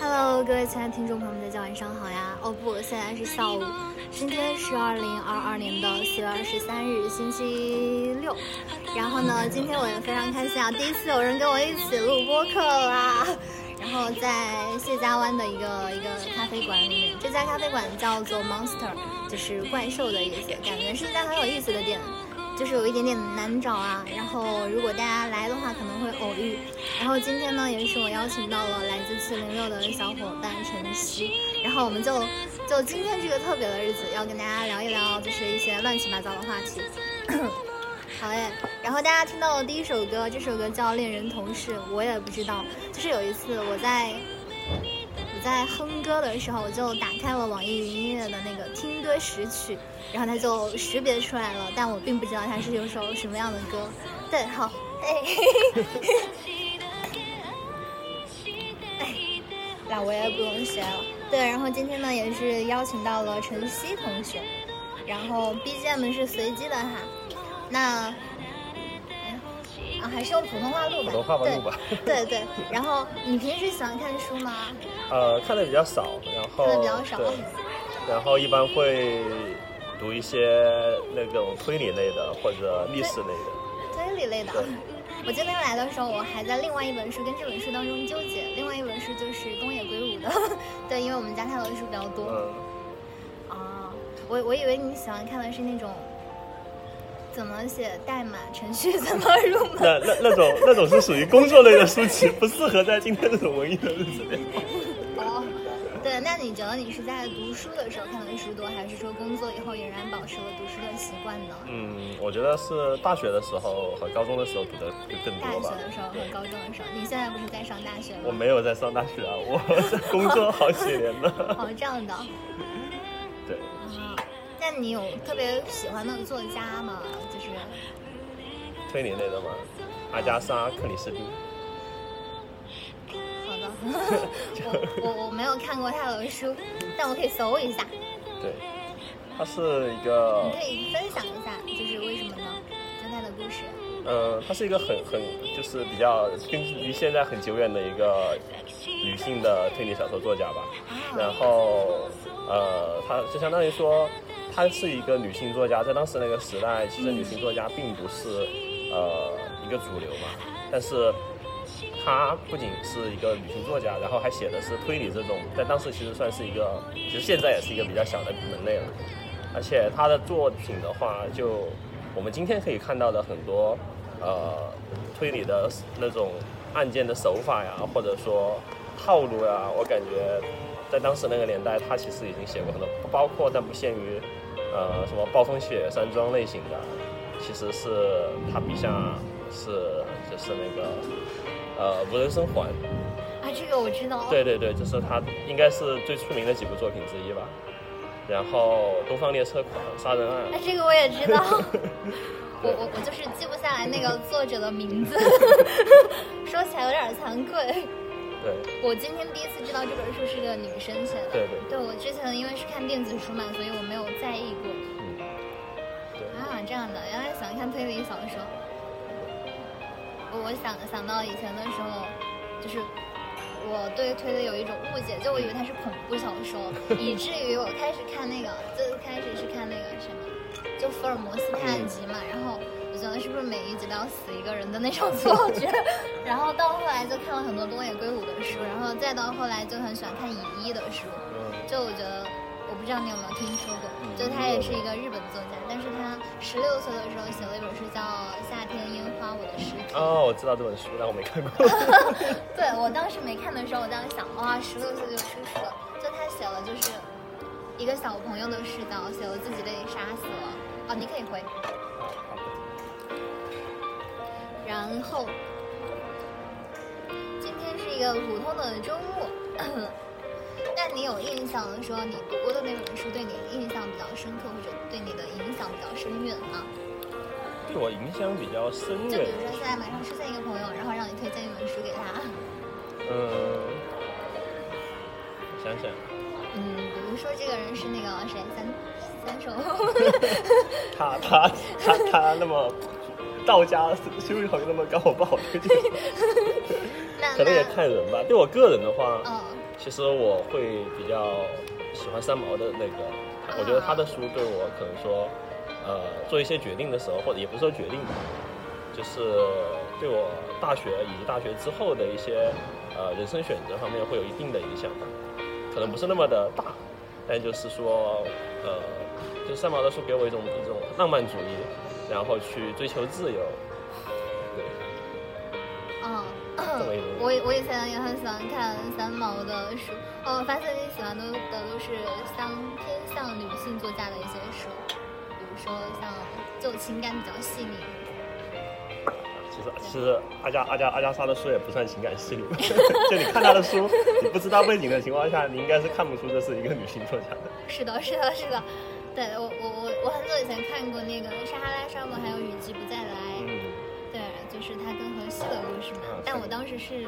Hello，各位亲爱的听众朋友们，大家晚上好呀！哦不，现在是下午，今天是二零二二年的四月二十三日，星期六。然后呢，今天我也非常开心啊，第一次有人跟我一起录播客啦。然后在谢家湾的一个一个咖啡馆里面，这家咖啡馆叫做 Monster，就是怪兽的意思，感觉是一家很有意思的店。就是有一点点难找啊，然后如果大家来的话可能会偶遇，然后今天呢也是我邀请到了来自七零六的小伙伴晨曦，然后我们就就今天这个特别的日子要跟大家聊一聊就是一些乱七八糟的话题。好嘞，然后大家听到的第一首歌，这首歌叫《恋人同事》，我也不知道，就是有一次我在。在哼歌的时候，我就打开了网易云音乐的那个听歌识曲，然后它就识别出来了，但我并不知道它是有首什么样的歌。对，好，哎，哎，那我也不用学了。对，然后今天呢，也是邀请到了晨曦同学，然后 BGM 是随机的哈，那。啊，还是用普通话录吧。普通话吧，录吧。对对。然后你平时喜欢看书吗？呃，看的比较少，然后看的比较少。然后一般会读一些那种推理类的或者历史类的。推理类的。我今天来的时候，我还在另外一本书跟这本书当中纠结。另外一本书就是东野圭吾的。对，因为我们家看的书比较多。嗯。啊，我我以为你喜欢看的是那种。怎么写代码程序？怎么入门？那那那种那种是属于工作类的书籍，不适合在今天这种文艺的日子里。那你觉得你是在读书的时候看的书多，还是说工作以后仍然保持了读书的习惯呢？嗯，我觉得是大学的时候和高中的时候读的会更多吧。大学的时候和高中的时候，你现在不是在上大学吗？我没有在上大学啊，我在工作 好几年了。哦，这样的。对。那你有特别喜欢的作家吗？就是推理类的吗？阿加莎·克里斯蒂。我我我没有看过他的书，但我可以搜一下。对，他是一个。你可以分享一下，就是为什么呢？就他的故事。嗯，他是一个很很就是比较跟离现在很久远的一个女性的推理小说作家吧。然后呃，他就相当于说。她是一个女性作家，在当时那个时代，其实女性作家并不是呃一个主流嘛。但是他不仅是一个旅行作家，然后还写的是推理这种，在当时其实算是一个，其实现在也是一个比较小的门类了。而且他的作品的话，就我们今天可以看到的很多呃推理的那种案件的手法呀，或者说套路呀，我感觉在当时那个年代，他其实已经写过很多，包括但不限于。呃，什么暴风雪山庄类型的，其实是他笔下是就是那个呃无人生还啊，这个我知道。对对对，就是他应该是最出名的几部作品之一吧。然后东方列车狂杀人案，哎，这个我也知道。我我我就是记不下来那个作者的名字，说起来有点惭愧。对，我今天第一次知道这本书是个女生写的。对对。对我之前因为是看电子书嘛，所以我没有在意过。嗯。啊，这样的，原来喜欢看推理小说。我我想想到以前的时候，就是我对推理有一种误解，就我以为它是恐怖小说，以至于我开始看那个，最开始是看那个什么，就福尔摩斯探案集嘛，然后我。觉得是不是每一集都要死一个人的那种错觉？然后到后来就看了很多东野圭吾的书，然后再到后来就很喜欢看乙一的书。就我觉得，我不知道你有没有听说过，就他也是一个日本作家，但是他十六岁的时候写了一本书叫《夏天烟花我的尸体》。哦，我知道这本书，但我没看过。对我当时没看的时候，我当时想，哇，十六岁就出书了。就他写了就是一个小朋友的视角，写了自己被杀死了。哦，你可以回。然后，今天是一个普通的周末。那你有印象说你读过的那本书对你印象比较深刻，或者对你的影响比较深远吗？对我影响比较深远。就比如说现在马上出现一个朋友，然后让你推荐一本书给他。嗯，想想。嗯，比如说这个人是那个谁，三三手。他他他他那么。道家修为好像那么高，我不好推荐。可能也看人吧。对我个人的话，其实我会比较喜欢三毛的那个，我觉得他的书对我可能说，呃，做一些决定的时候，或者也不是说决定吧，就是对我大学以及大学之后的一些呃人生选择方面会有一定的影响吧，可能不是那么的大，但就是说，呃，就三毛的书给我一种一种浪漫主义，然后去追求自由，我我以前也很喜欢看三毛的书，哦，我发现你喜欢的的都是相偏向女性作家的一些书，比如说像就情感比较细腻。其实其实阿加阿加阿加莎的书也不算情感细腻，就你看她的书，你不知道背景的情况下，你应该是看不出这是一个女性作家的。是的，是的，是的。对我我我我很久以前看过那个《撒哈拉沙漠》，还有《雨季但我当时是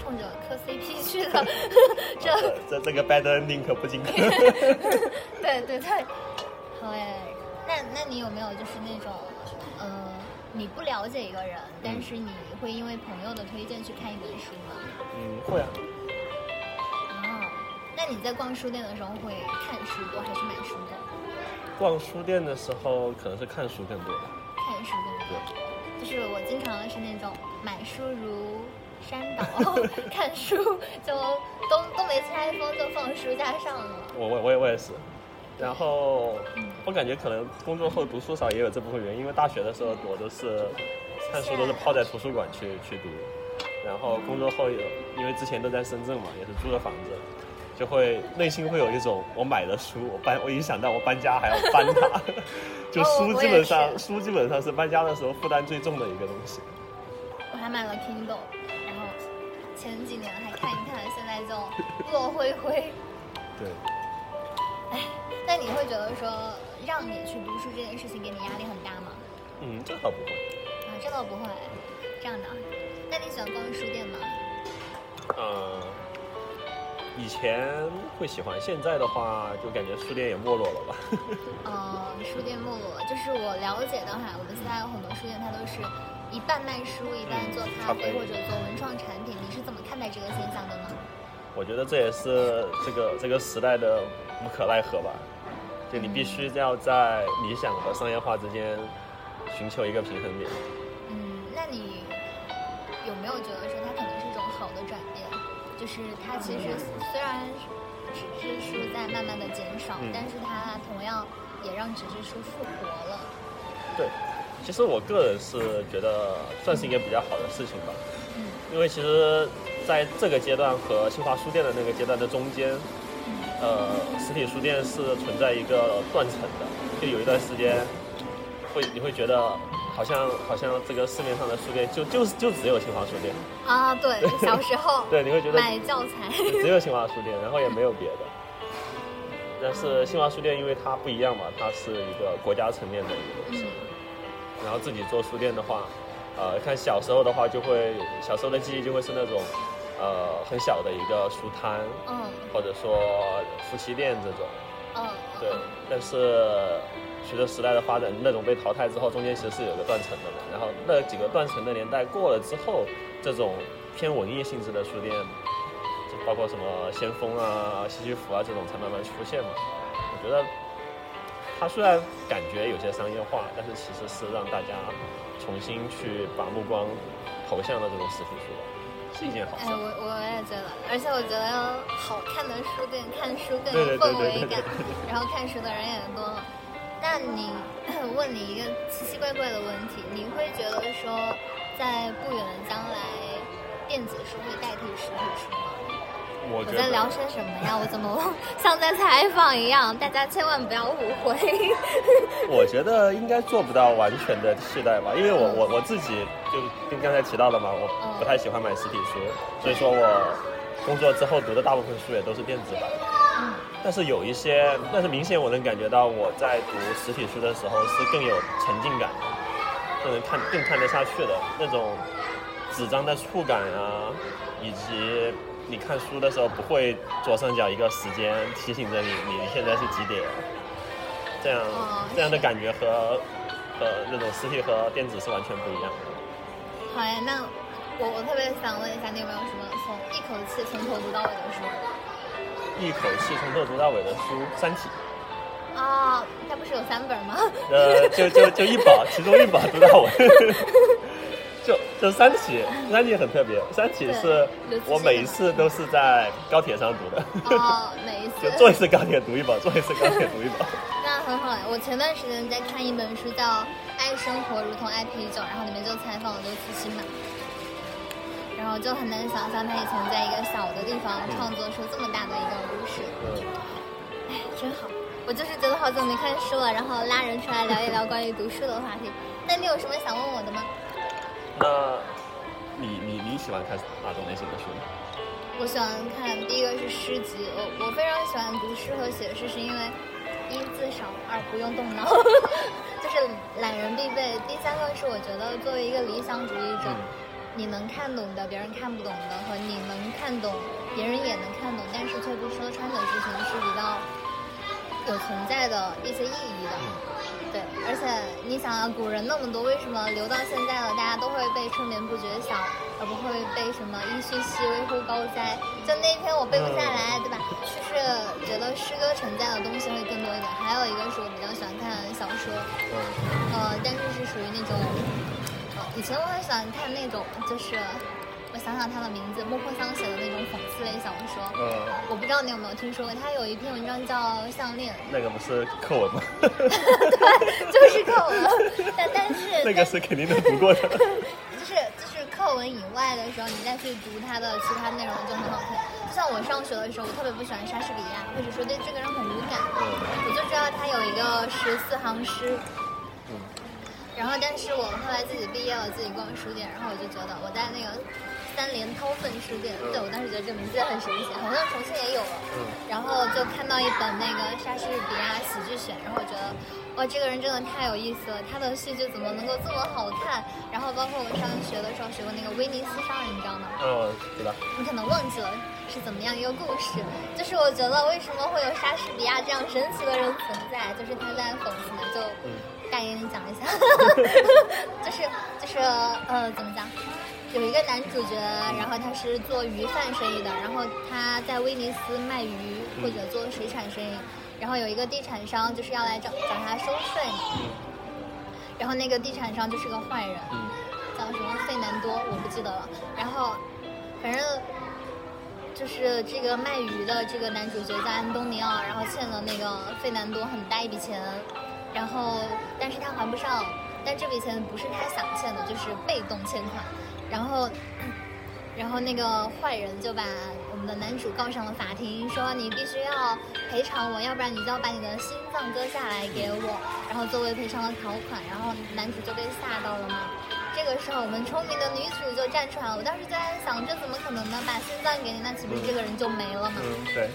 冲着磕 CP 去的，这这这个 bad ending 可不。对对对，好哎。那那你有没有就是那种，呃，你不了解一个人，但是你会因为朋友的推荐去看一本书吗？嗯，会啊。哦，那你在逛书店的时候会看书多还是买书多？逛书店的时候可能是看书更多吧。看书更多。对，就是我经常是那种买书如山倒，看书就都都没拆封就放书架上了。我我我也我也是。然后嗯我感觉可能工作后读书少也有这部分原因，因为大学的时候我都是看书都是泡在图书馆去去读，然后工作后有因为之前都在深圳嘛，也是租的房子，就会内心会有一种我买了书，我搬我一想到我搬家还要搬它，就哦书基本上是书基本上是搬家的时候负担最重的一个东西。我还买了 Kindle，然后前几年还看一看，现在就 落灰灰。对，哎，那你会觉得说让你去读书这件事情给你压力很大吗？嗯，这倒不会。啊，这倒不会，这样的。那你喜欢逛书店吗？嗯，以前会喜欢，现在的话就感觉书店也没落了吧。呃，书店没落了，就是我了解的话，我们现在有很多书店，它都是一半卖书，一半做咖啡咖啡或者做文创产品。你是怎么看待这个现象的呢？我觉得这也是这个这个时代的无可奈何吧。就你必须要在理想和商业化之间寻求一个平衡点。嗯，那你有没有觉得说就是它其实虽然纸质书在慢慢的减少，嗯但是它同样也让纸质书复活了。对，其实我个人是觉得算是一个比较好的事情吧，嗯因为其实在这个阶段和新华书店的那个阶段的中间，嗯呃，实体书店是存在一个断层的，就有一段时间会你会觉得好像好像这个市面上的书店就就就只有新华书店，啊，对，小时候 对，你会觉得买教材，只有新华书店，然后也没有别的。但是新华书店因为它不一样嘛，它是一个国家层面的一个东西，嗯然后自己做书店的话，呃，看小时候的话就会小时候的记忆就会是那种，呃，很小的一个书摊，嗯或者说夫妻店这种，嗯，对。但是随着时代的发展，那种被淘汰之后，中间其实是有个断层的嘛。然后那几个断层的年代过了之后，这种偏文艺性质的书店，就包括什么先锋啊、西西弗啊这种才慢慢出现嘛。我觉得它虽然感觉有些商业化，但是其实是让大家重新去把目光投向了这种实体书，是一件好事哎，事。我我也觉得，而且我觉得好看的书店看书更有氛围感然后看书的人也多了。那你 问你一个奇奇怪怪的问题，你会觉得说，在不远的将来，电子书会代替实体书吗？我我在聊些什么呀？我怎么像在采访一样？大家千万不要误会。我觉得应该做不到完全的替代吧，因为我我我自己就跟刚才提到的嘛，我不太喜欢买实体书，所以说我工作之后读的大部分书也都是电子版。嗯但是有一些，但是明显我能感觉到我在读实体书的时候是更有沉浸感的，更能看更看得下去的那种纸张的触感啊，以及你看书的时候不会左上角一个时间提醒着你你现在是几点，这样、哦这样的感觉和和那种实体和电子是完全不一样的。好呀，那我我特别想问一下，你有没有什么从一口气从头读到尾的书？一口气从头读到尾的书，《三体》。啊，它不是有三本吗？呃，就就就一本，其中一本读到尾。就 就《三体》，《三体》很特别，《三体》是我每一次都是在高铁上读的。哦，每一次 就坐一次高铁读一本，坐一次高铁读一本。那很好呀！我前段时间在看一本书，叫《爱生活如同爱啤酒》，然后里面就采访了刘慈欣嘛。然后就很难想象他以前在一个小的地方创作出这么大的一个故事。嗯，哎，真好！我就是觉得好久没看书了，然后拉人出来聊一聊关于读书的话题。那你有什么想问我的吗？那，你你你喜欢看哪种类型的书？我喜欢看第一个是诗集，我我非常喜欢读诗和写诗，是因为一字少，二不用动脑，就是懒人必备。第三个是我觉得作为一个理想主义者，你能看懂的别人看不懂的，和你能看懂别人也能看懂，但是却不说穿的事情是比较有存在的一些意义的。对，而且你想啊，古人那么多，为什么留到现在了，大家都会被春眠不觉晓，而不会被什么一须细微乎高哉？就那一篇我背不下来，对吧？就是觉得诗歌承载的东西会更多一点。还有一个是我比较喜欢看小说，呃，但是是属于那种，呃，以前我很喜欢看那种，就是。我想想他的名字，莫泊桑写的那种讽刺类小说。嗯，我不知道你有没有听说过，他有一篇文章叫《项链》。那个不是课文吗？对，就是课文。但但是那个是肯定能读过的。就是就是课文以外的时候，你再去读他的其他内容就很好看。就像我上学的时候，我特别不喜欢莎士比亚，或者说对这个人很无感。嗯。我就知道他有一个十四行诗。嗯。然后，但是我后来自己毕业了，自己逛书店，然后我就觉得我在那个。三联韬奋书店，对我当时觉得这个名字也很神奇，好像重庆也有了。嗯。然后就看到一本那个莎士比亚喜剧选，然后我觉得，哇，这个人真的太有意思了，他的戏剧怎么能够这么好看？然后包括我上学的时候学过那个威尼斯商人，你知道吗？嗯，知道。你可能忘记了是怎么样一个故事，就是我觉得为什么会有莎士比亚这样神奇的人存在，就是他在讽刺嘛，就大概给你讲一下，就是就是呃，怎么讲？有一个男主角，然后他是做鱼贩生意的，然后他在威尼斯卖鱼或者做水产生意，然后有一个地产商就是要来找找他收税，然后那个地产商就是个坏人，叫什么费南多，我不记得了。然后反正就是这个卖鱼的这个男主角叫安东尼奥，然后欠了那个费南多很大一笔钱，然后但是他还不上，但这笔钱不是他想欠的，就是被动欠款。然后，然后那个坏人就把我们的男主告上了法庭，说你必须要赔偿我，要不然你就要把你的心脏割下来给我，然后作为赔偿的条款。然后男主就被吓到了嘛。这个时候，我们聪明的女主就站出来了。我当时就在想，这怎么可能呢？把心脏给你，那岂不是这个人就没了吗？嗯，对。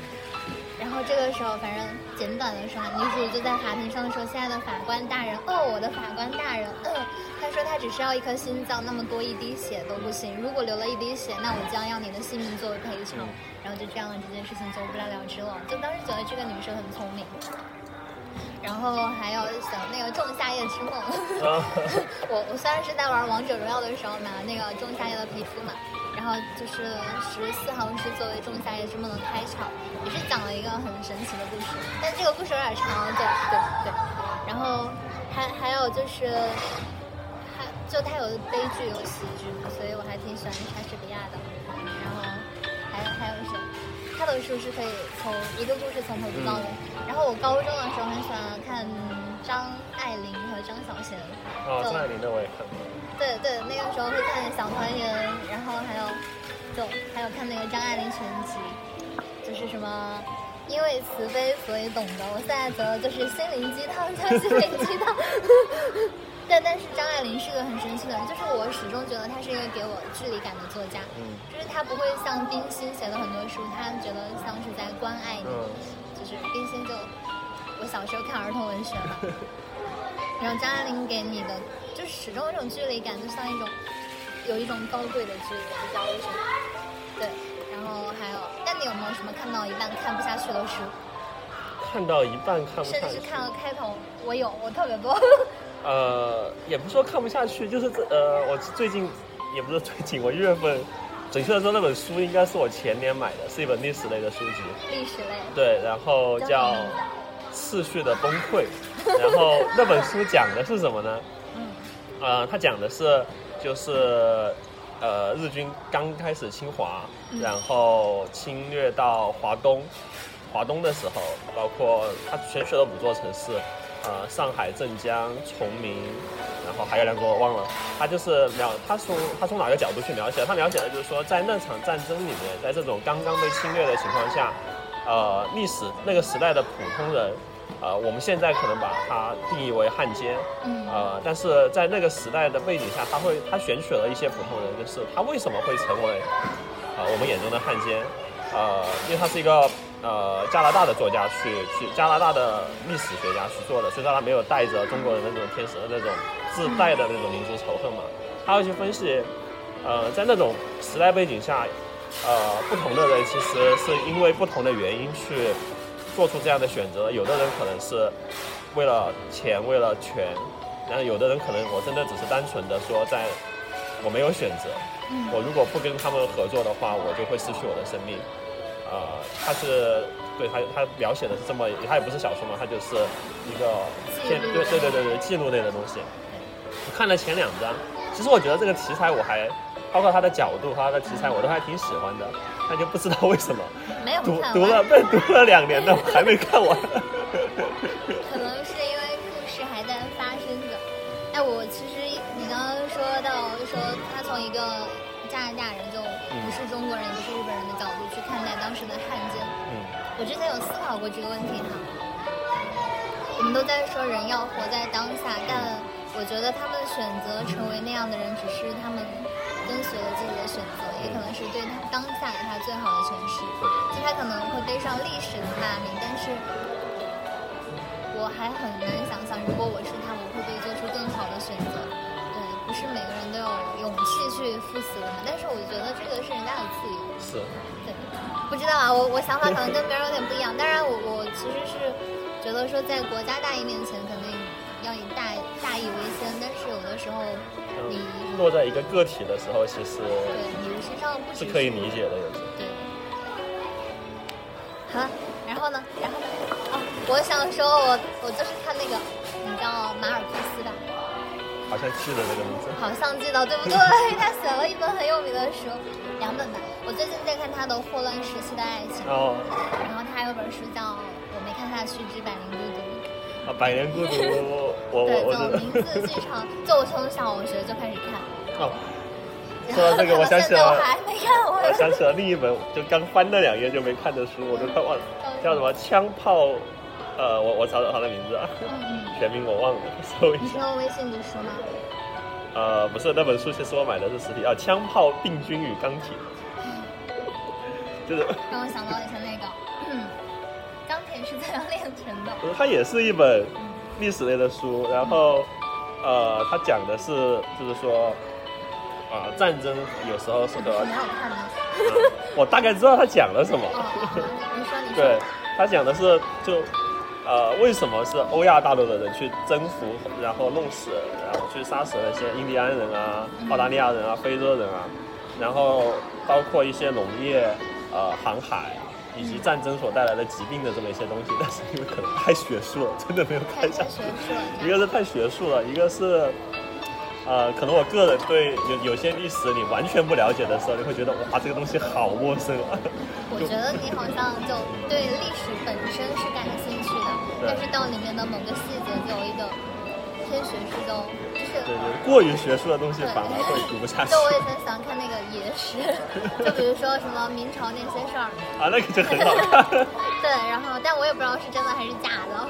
然后这个时候，反正简短的说，女主就在法庭上说：“亲爱的法官大人，哦，我的法官大人，嗯，他说他只需要一颗心脏，那么多一滴血都不行。如果流了一滴血，那我将要你的性命作为赔偿。”然后就这样，这件事情就不了了之了。就当时觉得这个女生很聪明。然后还有想那个《仲夏夜之梦》，我我虽然是在玩王者荣耀的时候买了那个《仲夏夜》的皮肤嘛。然后就是十四行诗作为《仲夏夜之梦》的开场，也是讲了一个很神奇的故事，但这个故事有点长，对对对。然后还还有就是，还就它有悲剧有喜剧，所以我还挺喜欢莎士比亚的。然后还还有谁？他的书是可以从一个故事从头读到尾。然后我高中的时候很喜欢看张爱玲和张小娴。哦，张爱玲的我也看过。对对，那个时候会看《小团圆》，然后还有，就还有看那个张爱玲全集，就是什么，因为慈悲所以懂得。我现在觉得就是心灵鸡汤，叫心灵鸡汤。但但是张爱玲是个很神奇的人，就是我始终觉得她是一个给我距离感的作家，就是她不会像冰心写的很多书，她觉得像是在关爱你，就是冰心就我小时候看儿童文学嘛。然后张爱玲给你的，就始终有一种距离感，就像一种，有一种高贵的距离，不知道为什么。对，然后还有，那你有没有什么看到一半看不下去的书？看到一半看不下去。甚至看了开头，我有，我特别多。呃，也不说看不下去，就是这呃，我最近也不是最近，我一月份，准确的说那本书应该是我前年买的，是一本历史类的书籍。历史类。对，然后叫《次序的崩溃》，然后那本书讲的是什么呢？嗯，呃，他讲的是就是呃日军刚开始侵华，然后侵略到华东，华东的时候，包括他选取了五座城市。呃，上海、镇江、崇明，然后还有两个我忘了。他就是描，他从他从哪个角度去描写？他描写的就是说，在那场战争里面，在这种刚刚被侵略的情况下，呃，历史那个时代的普通人，呃，我们现在可能把它定义为汉奸，嗯，呃，但是在那个时代的背景下，他会他选取了一些普通人，就是他为什么会成为，呃，我们眼中的汉奸，呃，因为他是一个。呃，加拿大的作家去去加拿大的历史学家去做的，所以说他没有带着中国人的那种天生的那种自带的那种民族仇恨嘛。他会去分析，呃，在那种时代背景下，呃，不同的人其实是因为不同的原因去做出这样的选择。有的人可能是为了钱，为了权，然后有的人可能我真的只是单纯的说，在我没有选择，我如果不跟他们合作的话，我就会失去我的生命。呃，他是对他他描写的是这么，他也不是小说嘛，他就是一个对对对对对记录类的东西。我看了前两章，其实我觉得这个题材我还，包括他的角度和他的题材我都还挺喜欢的，但就不知道为什么没有读读了被读了两年的还没看完。可能是因为故事还在发生着。哎，我其实你刚刚说到说他从一个。加拿大人就不是中国人，也不是日本人的角度去看待当时的汉奸。嗯，我之前有思考过这个问题哈。我们都在说人要活在当下，但我觉得他们选择成为那样的人，只是他们跟随了自己的选择，也可能是对他当下的他最好的诠释。就他可能会背上历史的骂名，但是我还很难想象，如果我是他，我会不会做出更好的选择？对不是每个人都有勇气去赴死的嘛？但是我觉得这个是人家的自由。是。对，不知道啊，我我想法可能跟别人有点不一样。当然，我我其实是觉得说，在国家大义面前，肯定要以大大义时候，你落在一个个体的时候，其实对你的身上不是可以理解的，有时候。对。好，然后呢？然后呢？哦，我想说，我我就是看那个，你叫马尔克斯的。好像记得这个名字，好像记得，对不对？他写了一本很有名的书，两本吧。我最近在看他的《霍乱时期的爱情》，哦，然后他还有本书叫《我没看下去之百灵孤独》。啊，百年孤独，我我我我名字最长，就我从小学就开始看。哦，说到这个，我想起了，我还没看我想起了另一本，就刚翻了两页就没看的书，我都快忘了，叫什么《枪炮》。呃，我我找找他的名字啊，全名我忘了，搜一下。你是用微信读书吗？呃，不是，那本书其实我买的是实体啊，《枪炮、病菌与钢铁》，就是让我想到以前那个，是怎样炼成的？它也是一本历史类的书，然后呃，它讲的是就是说，啊，战争有时候是个。挺好看的。我大概知道他讲了什么。你说，你说。对他讲的是就。呃，为什么是欧亚大陆的人去征服，然后弄死，然后去杀死那些印第安人啊、澳大利亚人啊、非洲人啊，然后包括一些农业、呃航海以及战争所带来的疾病的这么一些东西，但是因为可能太学术了，真的没有看下去。一个是太学术了，一个是。呃，可能我个人对有有些历史你完全不了解的时候，你会觉得哇，这个东西好陌生啊。我觉得你好像就对历史本身是感兴趣的，但是到里面的某个细节就有一个偏学术，就就是对对，过于学术的东西反而会读不下去。就我以前喜欢看那个野史，就比如说什么明朝那些事儿啊，那个就很好看。对，然后但我也不知道是真的还是假的。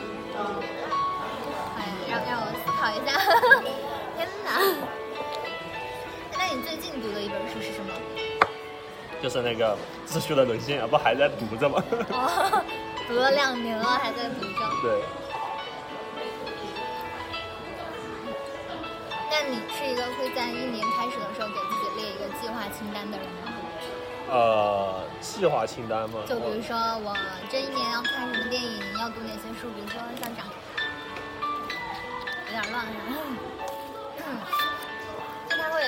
哎，让让我思考一下。天哪！那你最近读的一本书是什么？就是那个《秩序的沦陷》，啊，不还在读着吗？哦，读了两年了，还在读着。对。那你是一个会在一年开始的时候给自己列一个计划清单的人吗？呃，计划清单吗？就比如说，我这一年要看什么电影，要读哪些书，比如说像这样，有点乱。就他会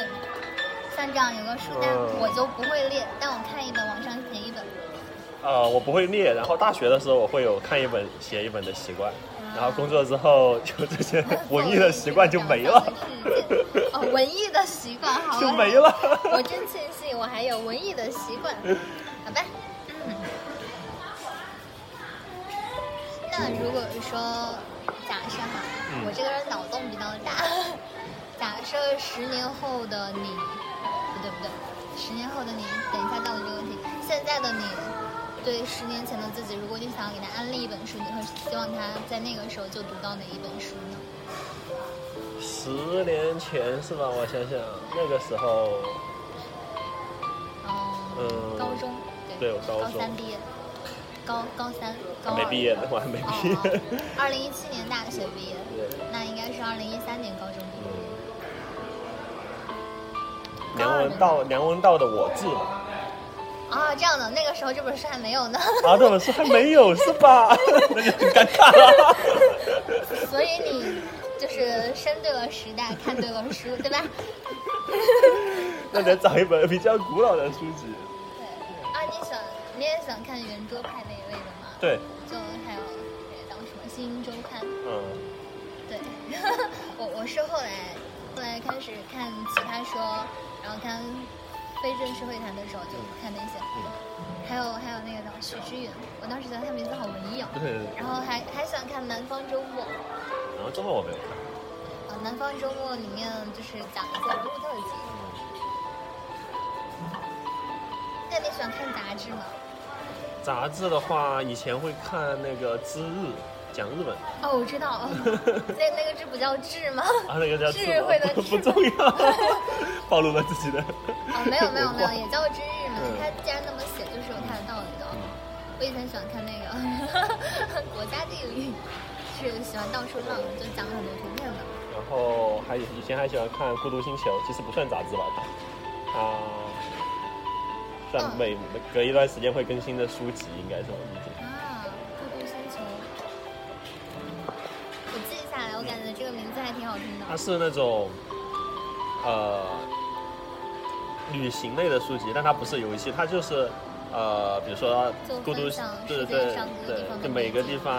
像这样有个书单，嗯我就不会列，但我看一本往上写一本。呃，我不会列，然后大学的时候我会有看一本写一本的习惯，然后工作之后就这些文艺的习惯就没了，哦，文艺的习惯好就没了。我真庆幸我还有文艺的习惯，好吧。嗯。那如果说假设哈，嗯我这个人脑洞比较大，假设十年后的你，不对不对，十年后的你，等一下到的这个问题，现在的你。对十年前的自己，如果你想要给他安利一本书，你会希望他在那个时候就读到哪一本书呢？十年前是吧？我想想，那个时候，哦，嗯高中，对我高中三毕业，高高三，高二没毕业的，我还没毕业。哦，二零一七年大学毕业，对，那应该是二零一三年高中毕业。嗯，梁文道，梁文道的《我志》嘛。啊，这样的，那个时候这本书还没有呢。啊，这本书还没有是吧？那就很尴尬了。所以你就是生对了时代，看对了书，对吧？那得找一本比较古老的书籍。对。啊，你喜欢，你也喜欢看圆桌派那一类的吗？对。就还有那个叫什么《新周刊》。嗯。对，我我是后来后来开始看奇葩说，然后看。非正式会谈的时候就看那些，嗯、还有还有那个叫许知远，我当时觉得他名字好文艺哦。对对。然后还还喜欢看《南方周末》。南方周末我没有看。啊，《南方周末》里面就是讲一些人物特辑。那你喜欢看杂志吗？杂志的话，以前会看那个《知日》，讲日本。哦，我知道，那那个字不叫智吗？啊，那个叫智慧的 智不重要，暴露了自己的。哦，没有没有没有，也叫知日嘛。他既然那么写，就是有他的道理的。我以前喜欢看那个国家地理，是喜欢到处浪，就讲很多图片的。然后还以前还喜欢看《孤独星球》，其实不算杂志吧，它啊算每隔一段时间会更新的书籍，应该是它是那种呃旅行类的书籍，但它不是游戏，它就是呃，比如说孤独，对对对对，就每个地方。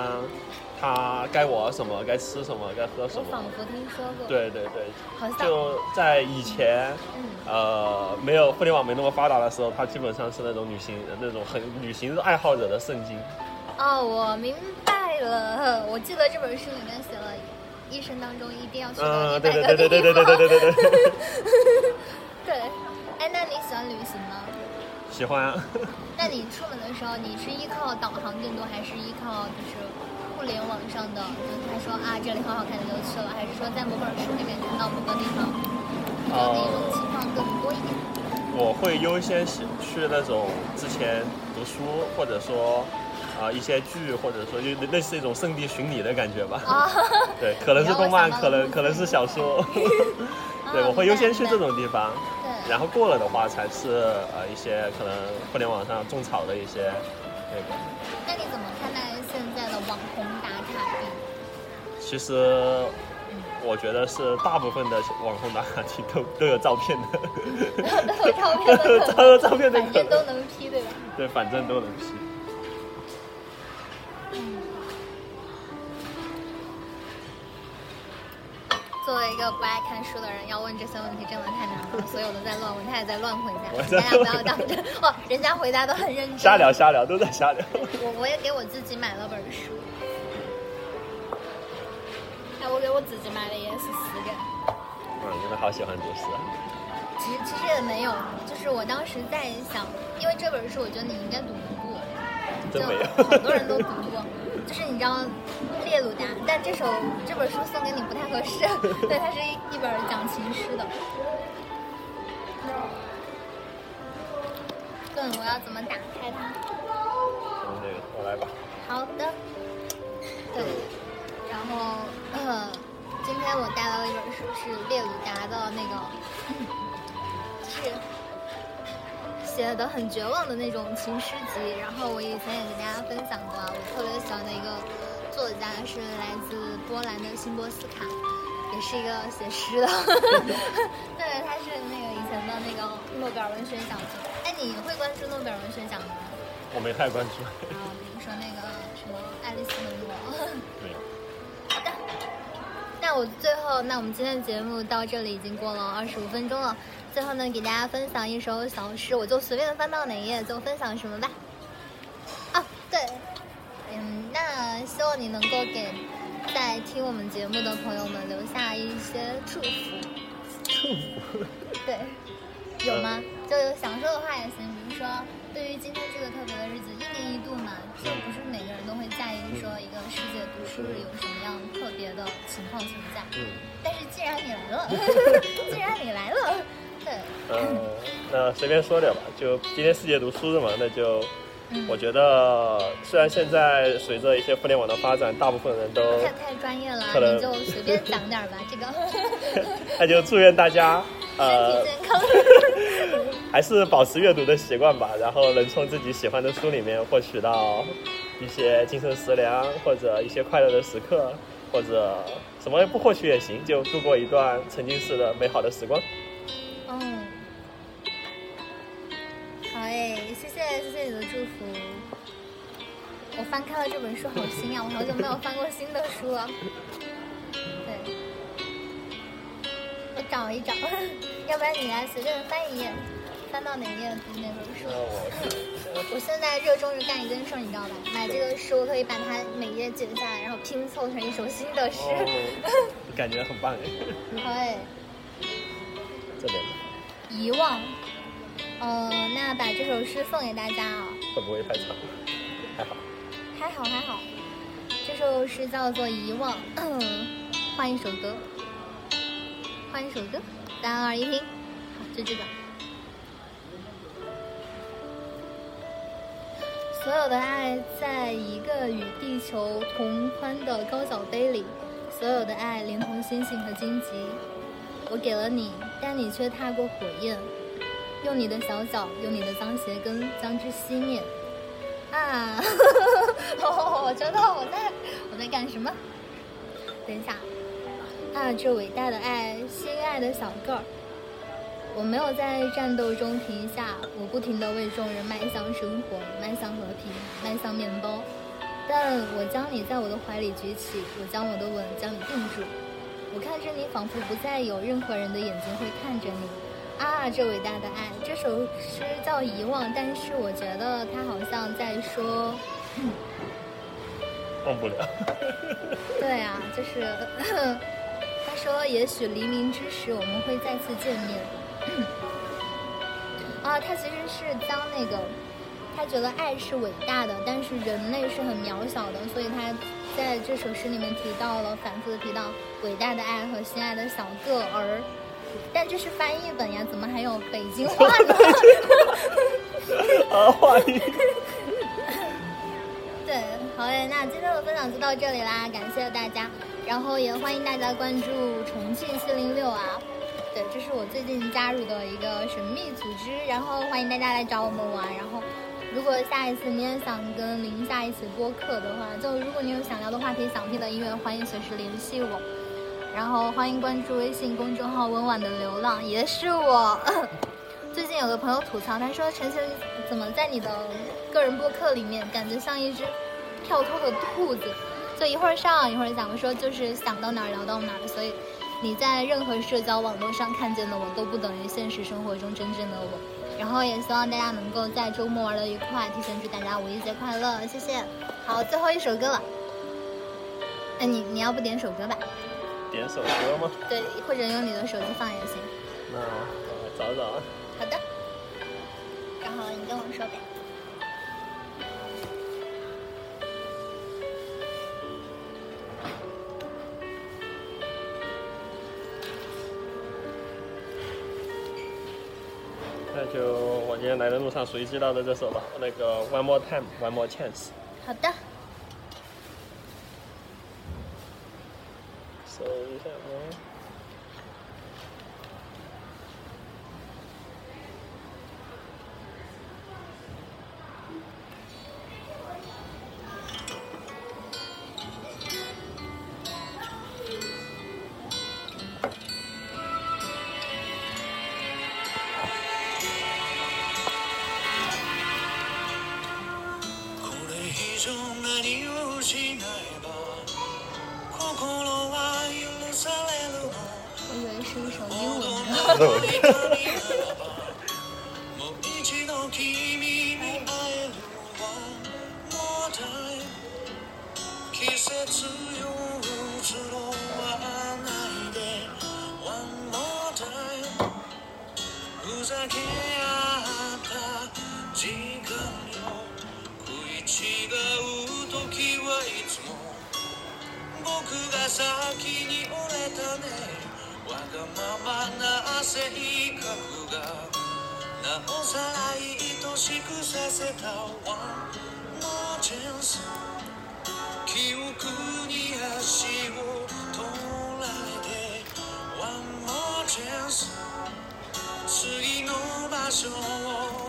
它该玩什么，该吃什么，该喝什么。我仿佛听说过。对对对，好像就在以前，嗯、呃，没有互联网没那么发达的时候，它基本上是那种旅行那种很旅行爱好者的圣经。哦，我明白了，我记得这本书里面写了，一生当中一定要去到一百个地方。对对对对对对对对对对。对，哎，那你喜欢旅行吗？喜欢啊。那你出门的时候，你是依靠导航更多，还是依靠就是？互联网上的，就是他说啊，这里很好看，你就去了，还是说在某本书里面看到某个地方，你觉得哪种情况更多一点？我会优先去那种之前读书，或者说啊、呃、一些剧，或者说就类似一种圣地巡礼的感觉吧。啊，对，可能是动漫，可能可能是小说。对，我会优先去这种地方。对。然后过了的话，才是呃一些可能互联网上种草的一些那个。那你怎么看待现在的网红打卡地？其实，我觉得是大部分的网红打卡地都都有照片的，都有照片的，都有照片的，反正都能 P 对吧？对，反正都能 P。作为一个不爱看书的人，要问这些问题真的太难了。所有都在乱问，他也在乱回答，大家不要当真哦。人家回答都很认真。瞎聊瞎聊，都在瞎聊。我我也给我自己买了本书，哎，我给我自己买的也是四本。嗯，真的好喜欢读书啊。其实其实也没有，就是我当时在想，因为这本书我觉得你应该读过，真没有，好多人都读过。就是你知道列鲁达，但这首这本书送给你不太合适，对，它是一一本讲情诗的。对我要怎么打开它？嗯，这个我来吧。好的。对，然后呃，今天我带来了一本书，是列鲁达的那个，是写的很绝望的那种情诗集。然后我以前也跟大家分享过啊，我特别喜欢的一个作家是来自波兰的辛波斯卡，也是一个写诗的，对，他是那个以前的那个诺贝尔文学奖。哎，你会关注诺贝尔文学奖吗？我没太关注。啊，比如说那个什么爱丽丝梦游。没有。好的。那我最后，那我们今天的节目到这里已经过了二十五分钟了。最后呢，给大家分享一首小诗，我就随便翻到哪一页就分享什么吧。啊，对，嗯，那希望你能够给在听我们节目的朋友们留下一些祝福。祝福？对，有吗？就有想说的话也行，比如说，对于今天这个特别的日子，一年一度嘛，就不是每个人都会在意说一个世界读书日有什么样特别的情况存在。嗯。但是既然你来了，既然你来了。嗯，那随便说点吧，就今天世界读书日嘛，那就，我觉得虽然现在随着一些互联网的发展，大部分人都太太专业了，可能就随便讲点吧，这个。那就祝愿大家 呃，身体健康，还是保持阅读的习惯吧，然后能从自己喜欢的书里面获取到一些精神食粮，或者一些快乐的时刻，或者什么不获取也行，就度过一段沉浸式的美好的时光。嗯，好诶，谢谢谢谢你的祝福。我翻开了这本书，好新啊！我好久没有翻过新的书了。对，我找一找，要不然你来随便翻一页，翻到哪页读哪本书。我现在热衷于干一件事，你知道吧？买这个书可以把它每页剪下来，然后拼凑成一首新的诗。感觉很棒哎。好诶。这边。遗忘，嗯，那把这首诗送给大家啊。会不会太长？还好。还好还好，这首诗叫做《遗忘》，换一首歌，换一首歌，三二一，听，好，就这个。所有的爱在一个与地球同宽的高脚杯里，所有的爱连同星星和荆棘。我给了你，但你却踏过火焰，用你的小脚，用你的脏鞋跟将之熄灭。啊，我觉得我在我在干什么。等一下，啊，这伟大的爱，心爱的小个儿，我没有在战斗中停下，我不停地为众人迈向生活，迈向和平，迈向面包。但我将你在我的怀里举起，我将我的吻将你定住。我看着你，仿佛不再有任何人的眼睛会看着你。啊，这伟大的爱！这首诗叫《遗忘》，但是我觉得他好像在说，忘不了。对啊，就是 他说，也许黎明之时我们会再次见面。啊，他其实是当那个，他觉得爱是伟大的，但是人类是很渺小的，所以他。在这首诗里面提到了，反复的提到伟大的爱和心爱的小个儿，但这是翻译本呀，怎么还有北京话呢？啊，话音。对，好嘞，那今天的分享就到这里啦，感谢大家，然后也欢迎大家关注重庆四零六啊，对，这是我最近加入的一个神秘组织，然后欢迎大家来找我们玩，然后。如果下一次你也想跟林夏一起播客的话，就如果你有想聊的话题、想听的音乐，欢迎随时联系我。然后欢迎关注微信公众号“温婉的流浪”，也是我。最近有个朋友吐槽，他说陈晨怎么在你的个人播客里面感觉像一只跳脱的兔子，就一会儿上一会儿讲。说就是想到哪儿聊到哪儿，所以你在任何社交网络上看见的我都不等于现实生活中真正的我。然后也希望大家能够在周末玩的愉快，提前祝大家五一节快乐，谢谢。好，最后一首歌了，哎，你你要不点首歌吧？点首歌吗？对，或者用你的手机放也行。那我找找啊。好的。然后你跟我说呗。就我今天来的路上随机到的这首吧，那个 One More Time, One More Chance。好的。搜一下啊。食い違う時はいつも僕が先に折れたね。わがままな性格がなおさら愛しくさせたワンのチャンス。記憶に足を取られて。ワンのチャンス。次の場所を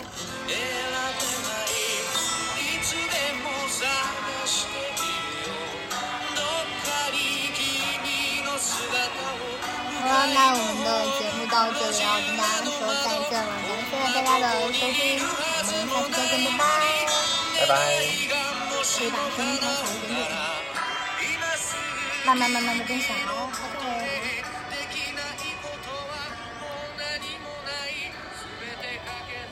好了，那我们的节目到这里要跟大家说再见了，感谢大家的收听，我们下期再见，拜拜。拜拜。可以把声音调小一点点，慢慢慢慢的变小，OK。